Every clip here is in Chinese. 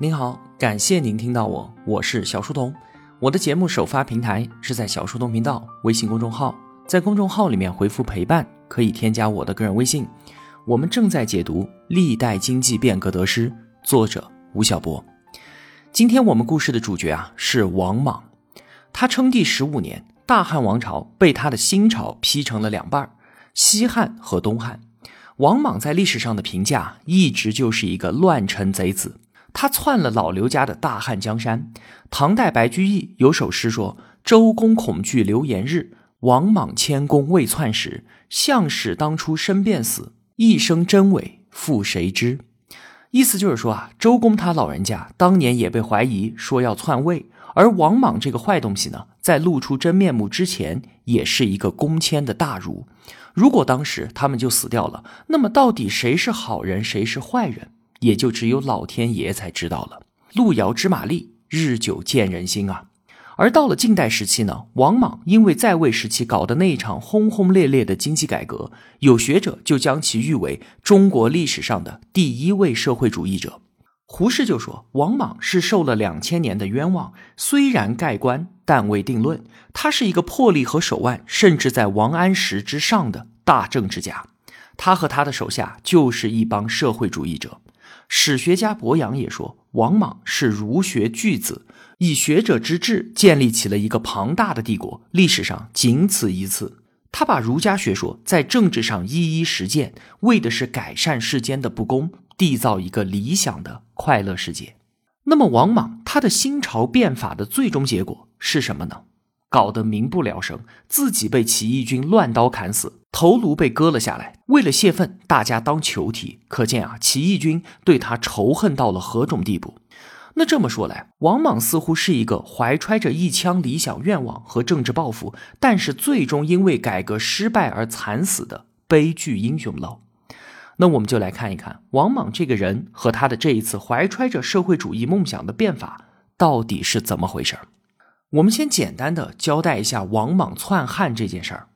您好，感谢您听到我，我是小书童。我的节目首发平台是在小书童频道微信公众号，在公众号里面回复“陪伴”可以添加我的个人微信。我们正在解读《历代经济变革得失》，作者吴晓波。今天我们故事的主角啊是王莽，他称帝十五年，大汉王朝被他的新朝劈成了两半儿，西汉和东汉。王莽在历史上的评价一直就是一个乱臣贼子。他篡了老刘家的大汉江山。唐代白居易有首诗说：“周公恐惧流言日，王莽谦恭未篡时。项使当初身便死，一生真伪复谁知？”意思就是说啊，周公他老人家当年也被怀疑说要篡位，而王莽这个坏东西呢，在露出真面目之前，也是一个公谦的大儒。如果当时他们就死掉了，那么到底谁是好人，谁是坏人？也就只有老天爷才知道了。路遥知马力，日久见人心啊。而到了近代时期呢，王莽因为在位时期搞的那一场轰轰烈烈的经济改革，有学者就将其誉为中国历史上的第一位社会主义者。胡适就说，王莽是受了两千年的冤枉，虽然盖棺，但未定论。他是一个魄力和手腕甚至在王安石之上的大政治家。他和他的手下就是一帮社会主义者。史学家伯阳也说，王莽是儒学巨子，以学者之志建立起了一个庞大的帝国，历史上仅此一次。他把儒家学说在政治上一一实践，为的是改善世间的不公，缔造一个理想的快乐世界。那么，王莽他的新朝变法的最终结果是什么呢？搞得民不聊生，自己被起义军乱刀砍死，头颅被割了下来。为了泄愤，大家当囚体。可见啊，起义军对他仇恨到了何种地步？那这么说来，王莽似乎是一个怀揣着一腔理想愿望和政治抱负，但是最终因为改革失败而惨死的悲剧英雄喽。那我们就来看一看王莽这个人和他的这一次怀揣着社会主义梦想的变法到底是怎么回事儿。我们先简单的交代一下王莽篡汉这件事儿。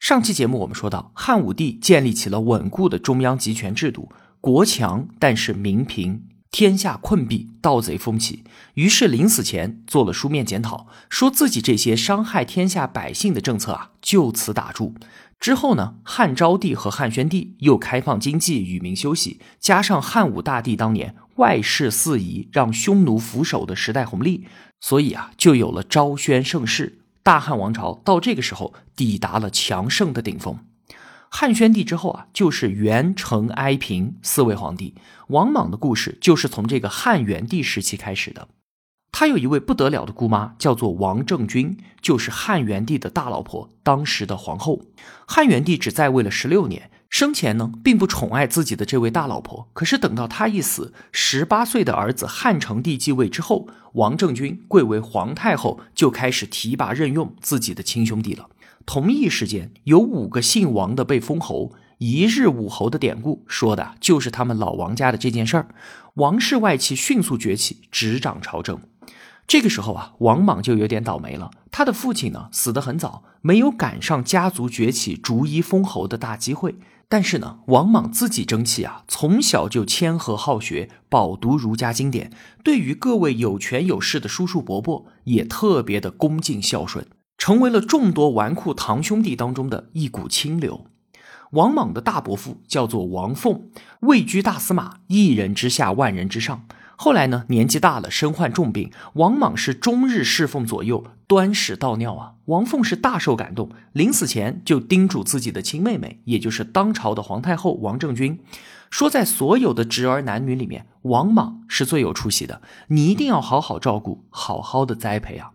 上期节目我们说到，汉武帝建立起了稳固的中央集权制度，国强但是民贫，天下困弊，盗贼风起。于是临死前做了书面检讨，说自己这些伤害天下百姓的政策啊，就此打住。之后呢，汉昭帝和汉宣帝又开放经济，与民休息，加上汉武大帝当年外事四夷，让匈奴俯首的时代红利。所以啊，就有了昭宣盛世，大汉王朝到这个时候抵达了强盛的顶峰。汉宣帝之后啊，就是元、成、哀、平四位皇帝。王莽的故事就是从这个汉元帝时期开始的。他有一位不得了的姑妈，叫做王政君，就是汉元帝的大老婆，当时的皇后。汉元帝只在位了十六年。生前呢，并不宠爱自己的这位大老婆，可是等到他一死，十八岁的儿子汉成帝继位之后，王政君贵为皇太后，就开始提拔任用自己的亲兄弟了。同一时间，有五个姓王的被封侯，一日五侯的典故说的就是他们老王家的这件事儿。王室外戚迅速崛起，执掌朝政。这个时候啊，王莽就有点倒霉了。他的父亲呢，死得很早，没有赶上家族崛起、逐一封侯的大机会。但是呢，王莽自己争气啊，从小就谦和好学，饱读儒家经典，对于各位有权有势的叔叔伯伯也特别的恭敬孝顺，成为了众多纨绔堂兄弟当中的一股清流。王莽的大伯父叫做王凤，位居大司马，一人之下，万人之上。后来呢，年纪大了，身患重病，王莽是终日侍奉左右，端屎倒尿啊。王凤是大受感动，临死前就叮嘱自己的亲妹妹，也就是当朝的皇太后王政君，说在所有的侄儿男女里面，王莽是最有出息的，你一定要好好照顾，好好的栽培啊。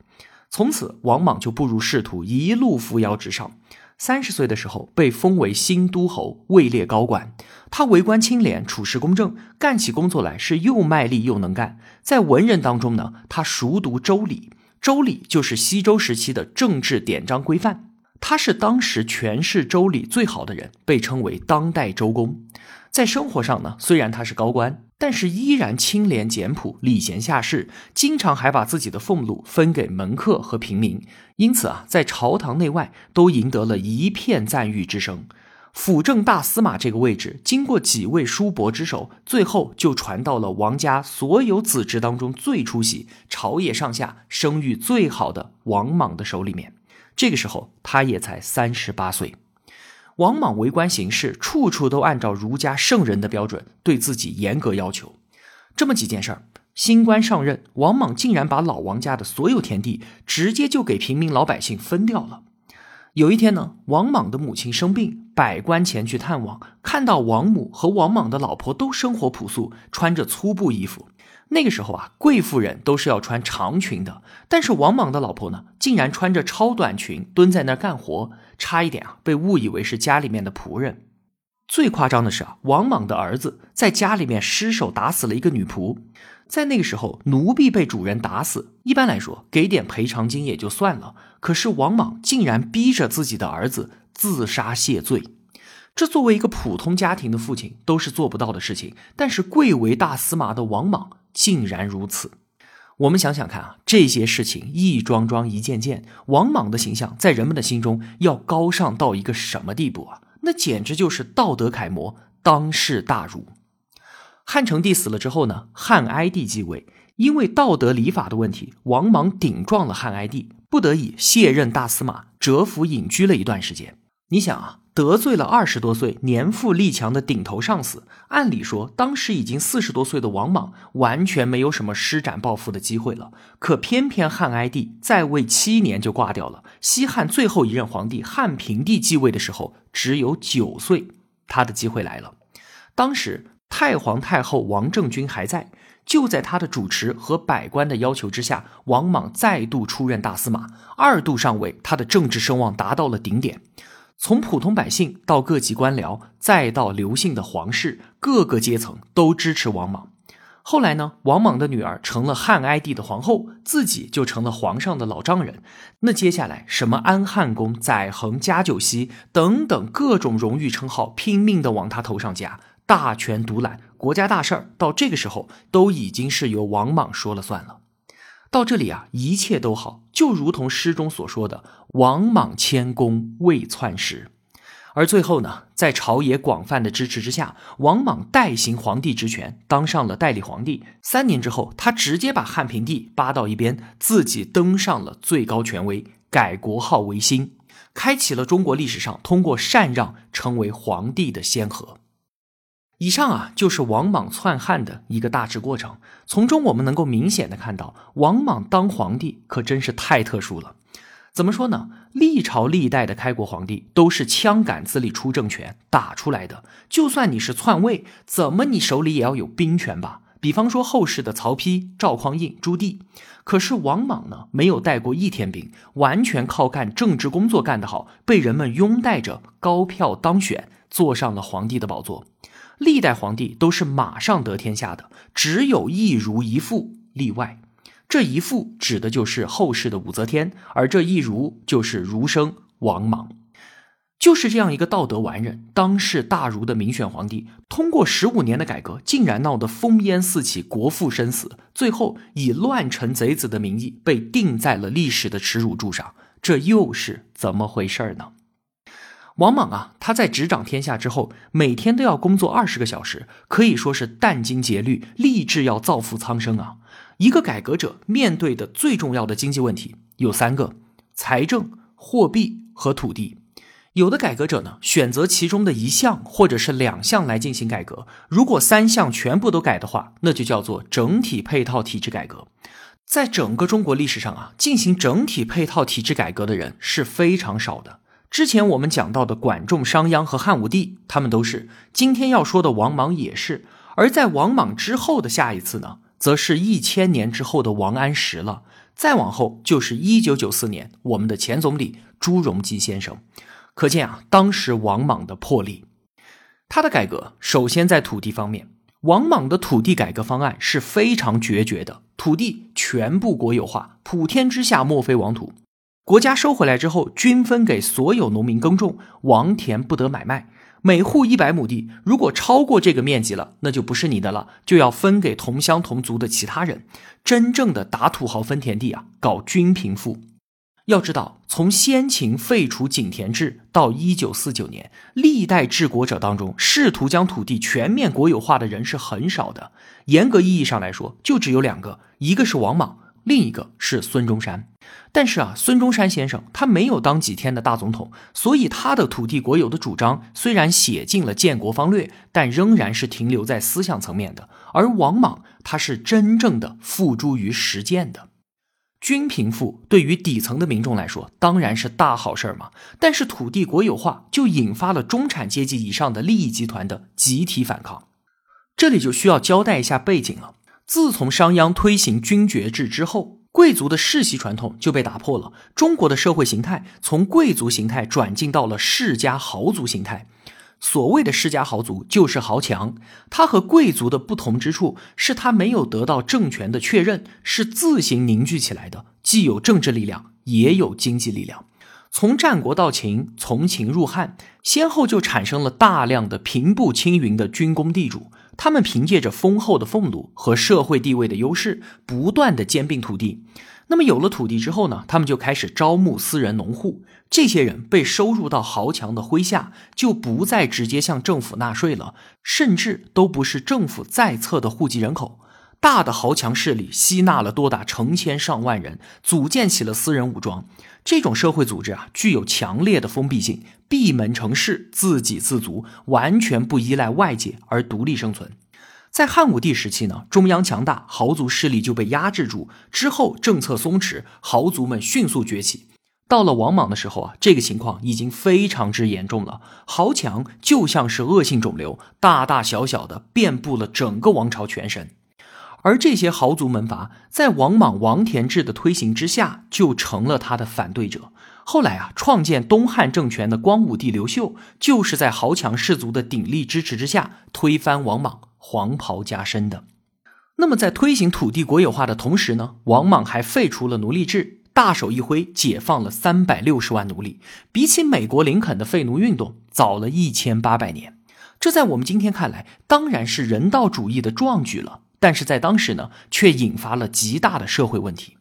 从此，王莽就步入仕途，一路扶摇直上。三十岁的时候被封为新都侯，位列高官。他为官清廉，处事公正，干起工作来是又卖力又能干。在文人当中呢，他熟读《周礼》，《周礼》就是西周时期的政治典章规范。他是当时诠释《周礼》最好的人，被称为当代周公。在生活上呢，虽然他是高官。但是依然清廉简朴、礼贤下士，经常还把自己的俸禄分给门客和平民，因此啊，在朝堂内外都赢得了一片赞誉之声。辅政大司马这个位置，经过几位叔伯之手，最后就传到了王家所有子侄当中最出息、朝野上下声誉最好的王莽的手里面。这个时候，他也才三十八岁。王莽为官行事，处处都按照儒家圣人的标准，对自己严格要求。这么几件事儿，新官上任，王莽竟然把老王家的所有田地直接就给平民老百姓分掉了。有一天呢，王莽的母亲生病，百官前去探望，看到王母和王莽的老婆都生活朴素，穿着粗布衣服。那个时候啊，贵妇人都是要穿长裙的，但是王莽的老婆呢，竟然穿着超短裙蹲在那儿干活，差一点啊被误以为是家里面的仆人。最夸张的是啊，王莽的儿子在家里面失手打死了一个女仆。在那个时候，奴婢被主人打死，一般来说给点赔偿金也就算了。可是王莽竟然逼着自己的儿子自杀谢罪，这作为一个普通家庭的父亲都是做不到的事情。但是贵为大司马的王莽竟然如此。我们想想看啊，这些事情一桩桩一件件，王莽的形象在人们的心中要高尚到一个什么地步啊？那简直就是道德楷模，当世大儒。汉成帝死了之后呢，汉哀帝继位，因为道德礼法的问题，王莽顶撞了汉哀帝，不得已卸任大司马，蛰伏隐居了一段时间。你想啊，得罪了二十多岁、年富力强的顶头上司，按理说当时已经四十多岁的王莽完全没有什么施展抱负的机会了。可偏偏汉哀帝在位七年就挂掉了，西汉最后一任皇帝汉平帝继位的时候只有九岁，他的机会来了。当时。太皇太后王政君还在，就在他的主持和百官的要求之下，王莽再度出任大司马，二度上位，他的政治声望达到了顶点。从普通百姓到各级官僚，再到刘姓的皇室，各个阶层都支持王莽。后来呢，王莽的女儿成了汉哀帝的皇后，自己就成了皇上的老丈人。那接下来，什么安汉公、载衡、加九锡等等各种荣誉称号，拼命的往他头上加。大权独揽，国家大事儿到这个时候都已经是由王莽说了算了。到这里啊，一切都好，就如同诗中所说的“王莽谦恭未篡时”。而最后呢，在朝野广泛的支持之下，王莽代行皇帝职权，当上了代理皇帝。三年之后，他直接把汉平帝扒到一边，自己登上了最高权威，改国号为新，开启了中国历史上通过禅让成为皇帝的先河。以上啊，就是王莽篡汉的一个大致过程。从中我们能够明显的看到，王莽当皇帝可真是太特殊了。怎么说呢？历朝历代的开国皇帝都是枪杆子里出政权打出来的。就算你是篡位，怎么你手里也要有兵权吧？比方说后世的曹丕、赵匡胤、朱棣。可是王莽呢，没有带过一天兵，完全靠干政治工作干得好，被人们拥戴着，高票当选，坐上了皇帝的宝座。历代皇帝都是马上得天下的，只有一儒一父例外。这一父指的就是后世的武则天，而这一儒就是儒生王莽。就是这样一个道德完人、当世大儒的民选皇帝，通过十五年的改革，竟然闹得烽烟四起、国父生死，最后以乱臣贼子的名义被钉在了历史的耻辱柱上，这又是怎么回事呢？王莽啊，他在执掌天下之后，每天都要工作二十个小时，可以说是殚精竭虑，立志要造福苍生啊。一个改革者面对的最重要的经济问题有三个：财政、货币和土地。有的改革者呢，选择其中的一项或者是两项来进行改革。如果三项全部都改的话，那就叫做整体配套体制改革。在整个中国历史上啊，进行整体配套体制改革的人是非常少的。之前我们讲到的管仲、商鞅和汉武帝，他们都是；今天要说的王莽也是。而在王莽之后的下一次呢，则是一千年之后的王安石了。再往后就是一九九四年，我们的前总理朱镕基先生。可见啊，当时王莽的魄力。他的改革首先在土地方面，王莽的土地改革方案是非常决绝的，土地全部国有化，普天之下莫非王土。国家收回来之后，均分给所有农民耕种，王田不得买卖。每户一百亩地，如果超过这个面积了，那就不是你的了，就要分给同乡同族的其他人。真正的打土豪分田地啊，搞均贫富。要知道，从先秦废除井田制到一九四九年，历代治国者当中，试图将土地全面国有化的人是很少的。严格意义上来说，就只有两个，一个是王莽，另一个是孙中山。但是啊，孙中山先生他没有当几天的大总统，所以他的土地国有的主张虽然写进了建国方略，但仍然是停留在思想层面的。而王莽他是真正的付诸于实践的。均贫富对于底层的民众来说当然是大好事儿嘛，但是土地国有化就引发了中产阶级以上的利益集团的集体反抗。这里就需要交代一下背景了。自从商鞅推行君爵制之后，贵族的世袭传统就被打破了，中国的社会形态从贵族形态转进到了世家豪族形态。所谓的世家豪族就是豪强，他和贵族的不同之处是他没有得到政权的确认，是自行凝聚起来的，既有政治力量，也有经济力量。从战国到秦，从秦入汉，先后就产生了大量的平步青云的军功地主，他们凭借着丰厚的俸禄和社会地位的优势，不断的兼并土地。那么有了土地之后呢，他们就开始招募私人农户。这些人被收入到豪强的麾下，就不再直接向政府纳税了，甚至都不是政府在册的户籍人口。大的豪强势力吸纳了多达成千上万人，组建起了私人武装。这种社会组织啊，具有强烈的封闭性，闭门成市，自给自足，完全不依赖外界而独立生存。在汉武帝时期呢，中央强大，豪族势力就被压制住。之后政策松弛，豪族们迅速崛起。到了王莽的时候啊，这个情况已经非常之严重了。豪强就像是恶性肿瘤，大大小小的遍布了整个王朝全身。而这些豪族门阀在王莽王田制的推行之下，就成了他的反对者。后来啊，创建东汉政权的光武帝刘秀，就是在豪强士族的鼎力支持之下，推翻王莽。黄袍加身的，那么在推行土地国有化的同时呢，王莽还废除了奴隶制，大手一挥解放了三百六十万奴隶，比起美国林肯的废奴运动早了一千八百年。这在我们今天看来当然是人道主义的壮举了，但是在当时呢，却引发了极大的社会问题。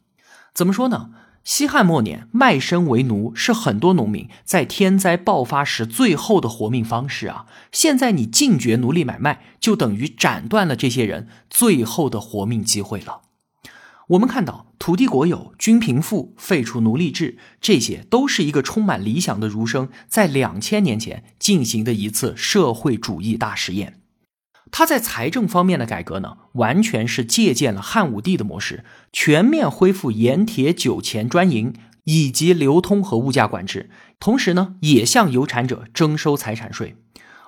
怎么说呢？西汉末年，卖身为奴是很多农民在天灾爆发时最后的活命方式啊！现在你禁绝奴隶买卖，就等于斩断了这些人最后的活命机会了。我们看到土地国有、均贫富、废除奴隶制，这些都是一个充满理想的儒生在两千年前进行的一次社会主义大实验。他在财政方面的改革呢，完全是借鉴了汉武帝的模式，全面恢复盐铁酒钱专营以及流通和物价管制，同时呢，也向有产者征收财产税。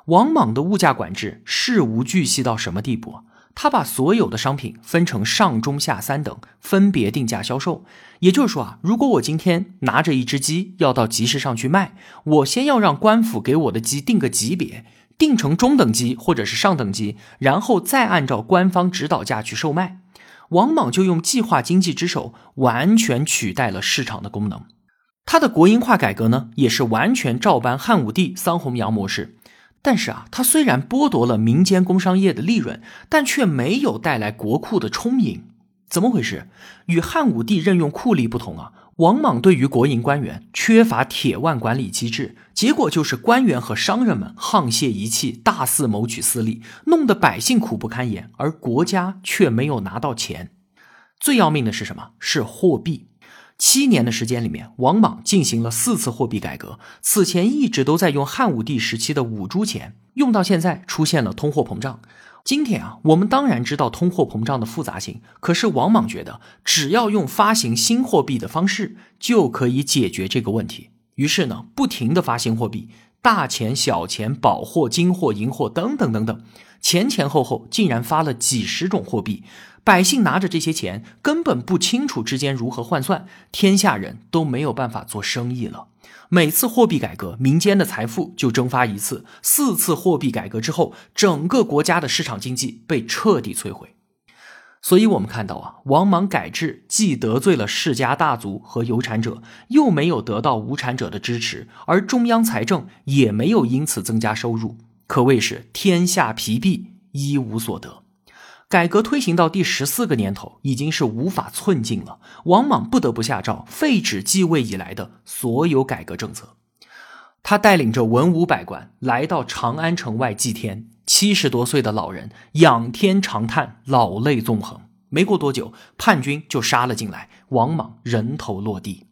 王莽的物价管制事无巨细到什么地步？他把所有的商品分成上中下三等，分别定价销售。也就是说啊，如果我今天拿着一只鸡要到集市上去卖，我先要让官府给我的鸡定个级别。定成中等级或者是上等级，然后再按照官方指导价去售卖。王莽就用计划经济之手，完全取代了市场的功能。他的国营化改革呢，也是完全照搬汉武帝桑弘羊模式。但是啊，他虽然剥夺了民间工商业的利润，但却没有带来国库的充盈。怎么回事？与汉武帝任用酷吏不同啊。王莽对于国营官员缺乏铁腕管理机制，结果就是官员和商人们沆瀣一气，大肆谋取私利，弄得百姓苦不堪言，而国家却没有拿到钱。最要命的是什么？是货币。七年的时间里面，王莽进行了四次货币改革，此前一直都在用汉武帝时期的五铢钱，用到现在出现了通货膨胀。今天啊，我们当然知道通货膨胀的复杂性，可是王莽觉得只要用发行新货币的方式就可以解决这个问题。于是呢，不停的发行货币，大钱、小钱、宝货、金货、银货等等等等，前前后后竟然发了几十种货币。百姓拿着这些钱，根本不清楚之间如何换算，天下人都没有办法做生意了。每次货币改革，民间的财富就蒸发一次。四次货币改革之后，整个国家的市场经济被彻底摧毁。所以，我们看到啊，王莽改制既得罪了世家大族和有产者，又没有得到无产者的支持，而中央财政也没有因此增加收入，可谓是天下疲弊，一无所得。改革推行到第十四个年头，已经是无法寸进了。王莽不得不下诏废止继位以来的所有改革政策。他带领着文武百官来到长安城外祭天，七十多岁的老人仰天长叹，老泪纵横。没过多久，叛军就杀了进来，王莽人头落地。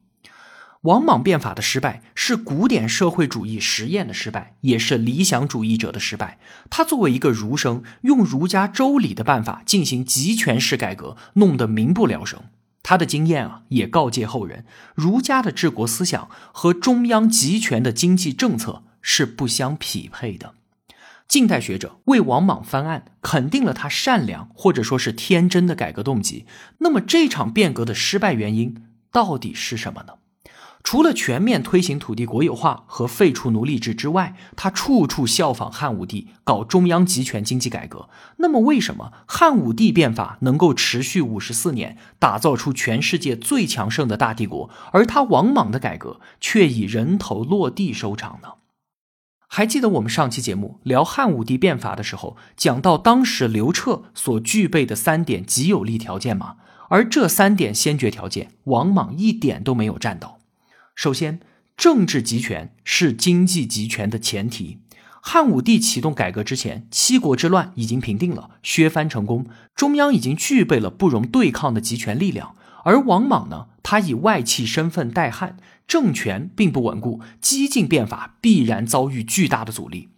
王莽变法的失败是古典社会主义实验的失败，也是理想主义者的失败。他作为一个儒生，用儒家周礼的办法进行集权式改革，弄得民不聊生。他的经验啊，也告诫后人：儒家的治国思想和中央集权的经济政策是不相匹配的。近代学者为王莽翻案，肯定了他善良或者说是天真的改革动机。那么这场变革的失败原因到底是什么呢？除了全面推行土地国有化和废除奴隶制之外，他处处效仿汉武帝搞中央集权经济改革。那么，为什么汉武帝变法能够持续五十四年，打造出全世界最强盛的大帝国，而他王莽的改革却以人头落地收场呢？还记得我们上期节目聊汉武帝变法的时候，讲到当时刘彻所具备的三点极有利条件吗？而这三点先决条件，王莽一点都没有占到。首先，政治集权是经济集权的前提。汉武帝启动改革之前，七国之乱已经平定了，削藩成功，中央已经具备了不容对抗的集权力量。而王莽呢，他以外戚身份代汉，政权并不稳固，激进变法必然遭遇巨大的阻力。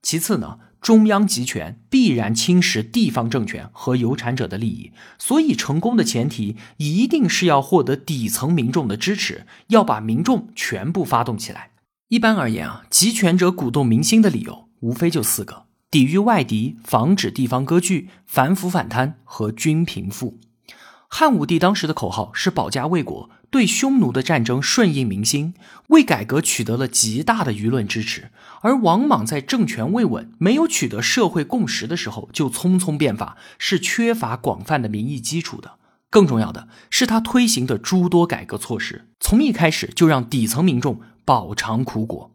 其次呢？中央集权必然侵蚀地方政权和有产者的利益，所以成功的前提一定是要获得底层民众的支持，要把民众全部发动起来。一般而言啊，集权者鼓动民心的理由无非就四个：抵御外敌、防止地方割据、反腐反贪和均贫富。汉武帝当时的口号是保家卫国。对匈奴的战争顺应民心，为改革取得了极大的舆论支持。而王莽在政权未稳、没有取得社会共识的时候就匆匆变法，是缺乏广泛的民意基础的。更重要的是，他推行的诸多改革措施，从一开始就让底层民众饱尝苦果。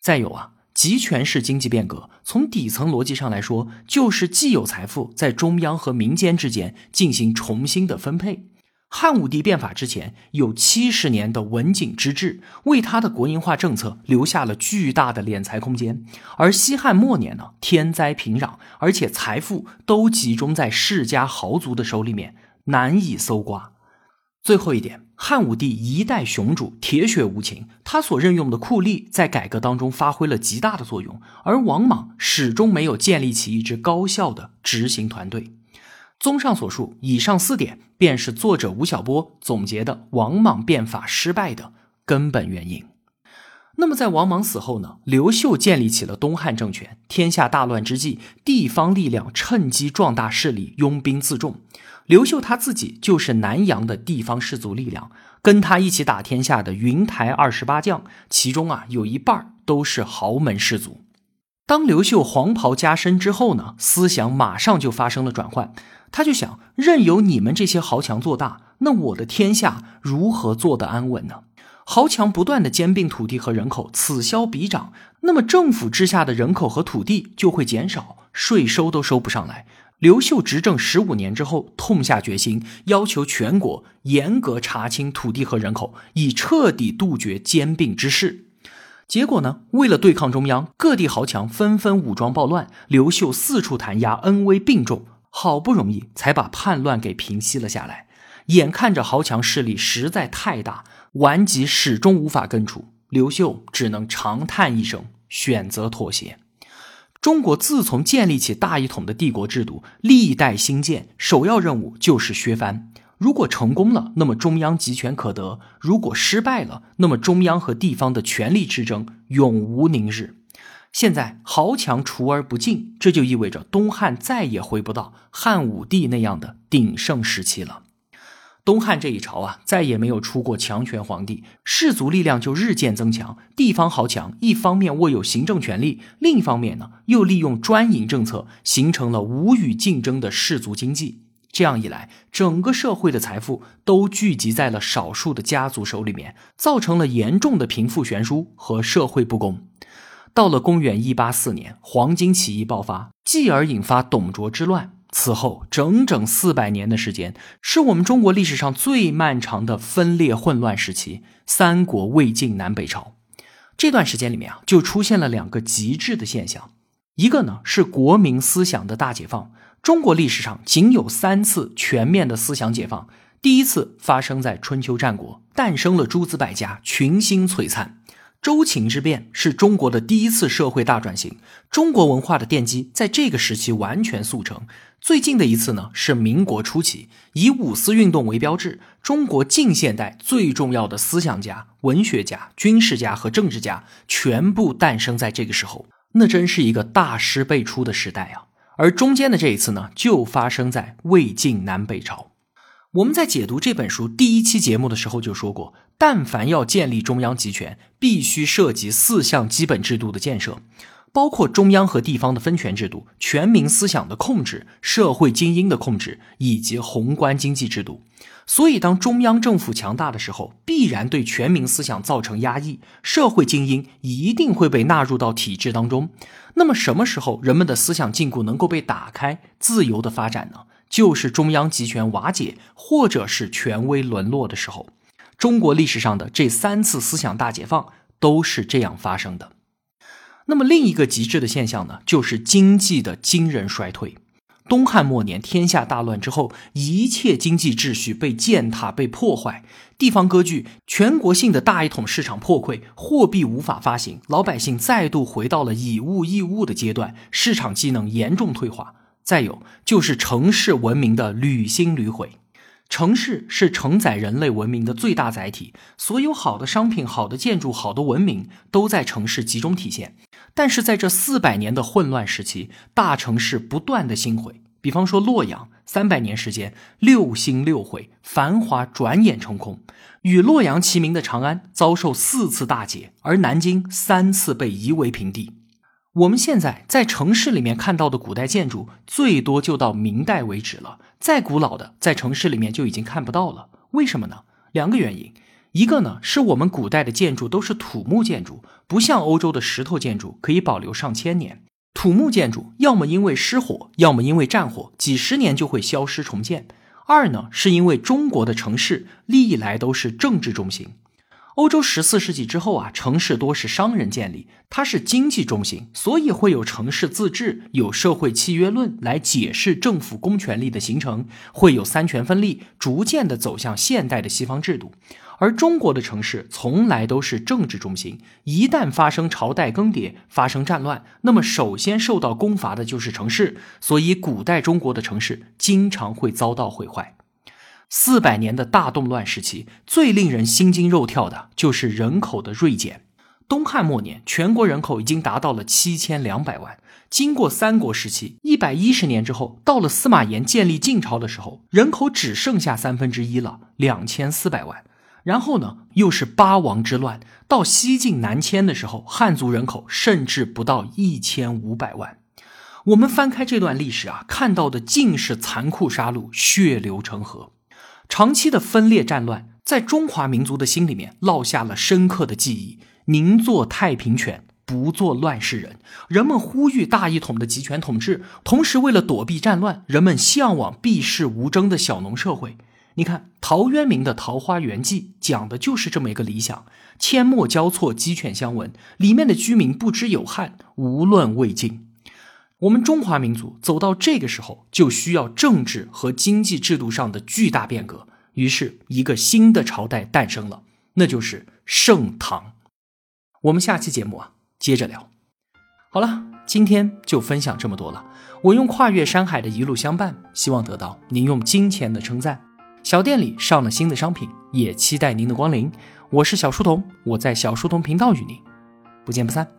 再有啊，集权式经济变革，从底层逻辑上来说，就是既有财富在中央和民间之间进行重新的分配。汉武帝变法之前有七十年的文景之治，为他的国营化政策留下了巨大的敛财空间。而西汉末年呢，天灾频壤，而且财富都集中在世家豪族的手里面，难以搜刮。最后一点，汉武帝一代雄主，铁血无情，他所任用的酷吏在改革当中发挥了极大的作用，而王莽始终没有建立起一支高效的执行团队。综上所述，以上四点便是作者吴晓波总结的王莽变法失败的根本原因。那么，在王莽死后呢？刘秀建立起了东汉政权，天下大乱之际，地方力量趁机壮大势力，拥兵自重。刘秀他自己就是南阳的地方士族力量，跟他一起打天下的云台二十八将，其中啊有一半都是豪门士族。当刘秀黄袍加身之后呢，思想马上就发生了转换。他就想，任由你们这些豪强做大，那我的天下如何做得安稳呢？豪强不断的兼并土地和人口，此消彼长，那么政府之下的人口和土地就会减少，税收都收不上来。刘秀执政十五年之后，痛下决心，要求全国严格查清土地和人口，以彻底杜绝兼并之势。结果呢？为了对抗中央，各地豪强纷纷武装暴乱，刘秀四处弹压，恩威并重，好不容易才把叛乱给平息了下来。眼看着豪强势力实在太大，顽疾始终无法根除，刘秀只能长叹一声，选择妥协。中国自从建立起大一统的帝国制度，历代兴建，首要任务就是削藩。如果成功了，那么中央集权可得；如果失败了，那么中央和地方的权力之争永无宁日。现在豪强除而不尽，这就意味着东汉再也回不到汉武帝那样的鼎盛时期了。东汉这一朝啊，再也没有出过强权皇帝，士族力量就日渐增强，地方豪强一方面握有行政权力，另一方面呢，又利用专营政策，形成了无与竞争的士族经济。这样一来，整个社会的财富都聚集在了少数的家族手里面，造成了严重的贫富悬殊和社会不公。到了公元一八四年，黄巾起义爆发，继而引发董卓之乱。此后整整四百年的时间，是我们中国历史上最漫长的分裂混乱时期——三国、魏晋南北朝。这段时间里面啊，就出现了两个极致的现象，一个呢是国民思想的大解放。中国历史上仅有三次全面的思想解放，第一次发生在春秋战国，诞生了诸子百家，群星璀璨。周秦之变是中国的第一次社会大转型，中国文化的奠基在这个时期完全速成。最近的一次呢，是民国初期，以五四运动为标志，中国近现代最重要的思想家、文学家、军事家和政治家全部诞生在这个时候，那真是一个大师辈出的时代啊！而中间的这一次呢，就发生在魏晋南北朝。我们在解读这本书第一期节目的时候就说过，但凡要建立中央集权，必须涉及四项基本制度的建设，包括中央和地方的分权制度、全民思想的控制、社会精英的控制以及宏观经济制度。所以，当中央政府强大的时候，必然对全民思想造成压抑，社会精英一定会被纳入到体制当中。那么，什么时候人们的思想禁锢能够被打开，自由的发展呢？就是中央集权瓦解，或者是权威沦落的时候，中国历史上的这三次思想大解放都是这样发生的。那么另一个极致的现象呢，就是经济的惊人衰退。东汉末年，天下大乱之后，一切经济秩序被践踏、被破坏，地方割据，全国性的大一统市场破溃，货币无法发行，老百姓再度回到了以物易物的阶段，市场机能严重退化。再有就是城市文明的屡兴屡毁，城市是承载人类文明的最大载体，所有好的商品、好的建筑、好的文明都在城市集中体现。但是在这四百年的混乱时期，大城市不断的兴毁。比方说洛阳，三百年时间六兴六毁，繁华转眼成空。与洛阳齐名的长安遭受四次大劫，而南京三次被夷为平地。我们现在在城市里面看到的古代建筑，最多就到明代为止了。再古老的，在城市里面就已经看不到了。为什么呢？两个原因，一个呢是我们古代的建筑都是土木建筑，不像欧洲的石头建筑可以保留上千年。土木建筑要么因为失火，要么因为战火，几十年就会消失重建。二呢，是因为中国的城市历来都是政治中心。欧洲十四世纪之后啊，城市多是商人建立，它是经济中心，所以会有城市自治，有社会契约论来解释政府公权力的形成，会有三权分立，逐渐的走向现代的西方制度。而中国的城市从来都是政治中心，一旦发生朝代更迭、发生战乱，那么首先受到攻伐的就是城市，所以古代中国的城市经常会遭到毁坏。四百年的大动乱时期，最令人心惊肉跳的就是人口的锐减。东汉末年，全国人口已经达到了七千两百万。经过三国时期一百一十年之后，到了司马炎建立晋朝的时候，人口只剩下三分之一了，两千四百万。然后呢，又是八王之乱，到西晋南迁的时候，汉族人口甚至不到一千五百万。我们翻开这段历史啊，看到的尽是残酷杀戮，血流成河。长期的分裂战乱，在中华民族的心里面烙下了深刻的记忆。宁做太平犬，不做乱世人。人们呼吁大一统的集权统治，同时为了躲避战乱，人们向往避世无争的小农社会。你看陶渊明的《桃花源记》讲的就是这么一个理想：阡陌交错，鸡犬相闻，里面的居民不知有汉，无论魏晋。我们中华民族走到这个时候，就需要政治和经济制度上的巨大变革。于是，一个新的朝代诞生了，那就是盛唐。我们下期节目啊，接着聊。好了，今天就分享这么多了。我用跨越山海的一路相伴，希望得到您用金钱的称赞。小店里上了新的商品，也期待您的光临。我是小书童，我在小书童频道与您不见不散。